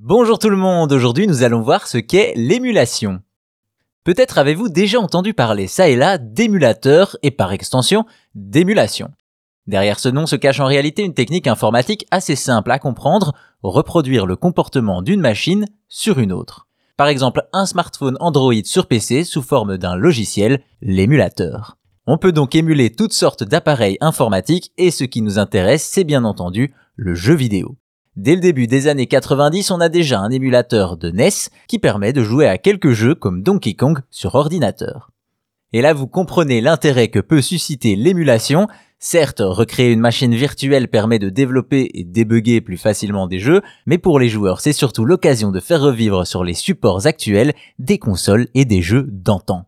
Bonjour tout le monde, aujourd'hui nous allons voir ce qu'est l'émulation. Peut-être avez-vous déjà entendu parler ça et là d'émulateur et par extension d'émulation. Derrière ce nom se cache en réalité une technique informatique assez simple à comprendre, reproduire le comportement d'une machine sur une autre. Par exemple un smartphone Android sur PC sous forme d'un logiciel, l'émulateur. On peut donc émuler toutes sortes d'appareils informatiques et ce qui nous intéresse c'est bien entendu le jeu vidéo. Dès le début des années 90, on a déjà un émulateur de NES qui permet de jouer à quelques jeux comme Donkey Kong sur ordinateur. Et là, vous comprenez l'intérêt que peut susciter l'émulation. Certes, recréer une machine virtuelle permet de développer et débugger plus facilement des jeux, mais pour les joueurs, c'est surtout l'occasion de faire revivre sur les supports actuels des consoles et des jeux d'antan.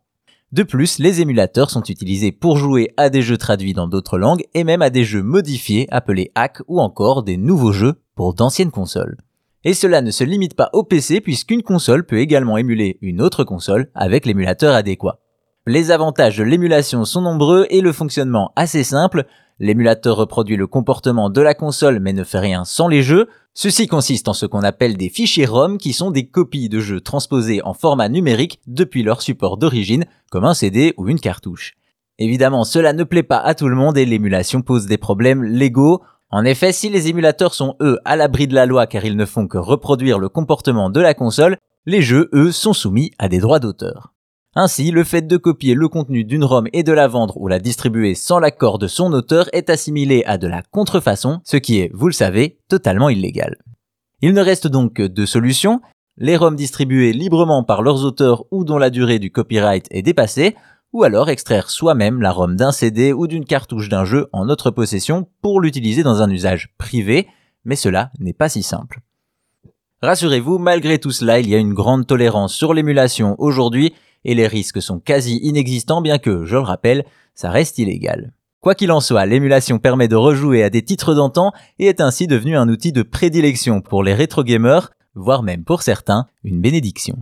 De plus, les émulateurs sont utilisés pour jouer à des jeux traduits dans d'autres langues et même à des jeux modifiés appelés hack ou encore des nouveaux jeux pour d'anciennes consoles. Et cela ne se limite pas au PC puisqu'une console peut également émuler une autre console avec l'émulateur adéquat. Les avantages de l'émulation sont nombreux et le fonctionnement assez simple. L'émulateur reproduit le comportement de la console mais ne fait rien sans les jeux. Ceci consiste en ce qu'on appelle des fichiers ROM qui sont des copies de jeux transposés en format numérique depuis leur support d'origine comme un CD ou une cartouche. Évidemment, cela ne plaît pas à tout le monde et l'émulation pose des problèmes légaux. En effet, si les émulateurs sont eux à l'abri de la loi car ils ne font que reproduire le comportement de la console, les jeux eux sont soumis à des droits d'auteur. Ainsi, le fait de copier le contenu d'une ROM et de la vendre ou la distribuer sans l'accord de son auteur est assimilé à de la contrefaçon, ce qui est, vous le savez, totalement illégal. Il ne reste donc que deux solutions, les ROM distribuées librement par leurs auteurs ou dont la durée du copyright est dépassée, ou alors extraire soi-même la ROM d'un CD ou d'une cartouche d'un jeu en notre possession pour l'utiliser dans un usage privé, mais cela n'est pas si simple. Rassurez-vous, malgré tout cela, il y a une grande tolérance sur l'émulation aujourd'hui et les risques sont quasi inexistants bien que, je le rappelle, ça reste illégal. Quoi qu'il en soit, l'émulation permet de rejouer à des titres d'antan et est ainsi devenu un outil de prédilection pour les rétro gamers, voire même pour certains, une bénédiction.